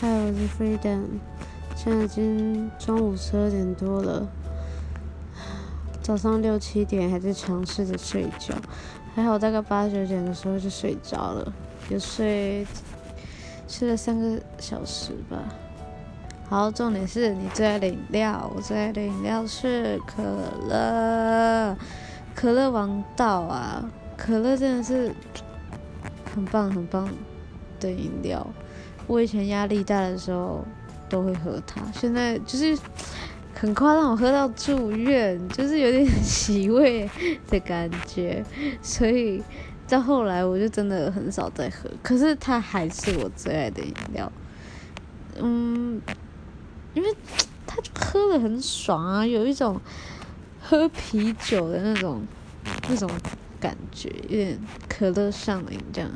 嗨我是 Freedom，现在已经中午十二点多了，早上六七点还在尝试着睡觉，还好大概八九点的时候就睡着了，有睡睡了三个小时吧。好，重点是你最爱的饮料，我最爱的饮料是可乐，可乐王道啊！可乐真的是很棒很棒的饮料。我以前压力大的时候都会喝它，现在就是很快让，我喝到住院，就是有点 洗胃的感觉。所以到后来我就真的很少再喝，可是它还是我最爱的饮料。嗯。因为它就喝的很爽啊，有一种喝啤酒的那种那种感觉，有点可乐上瘾这样。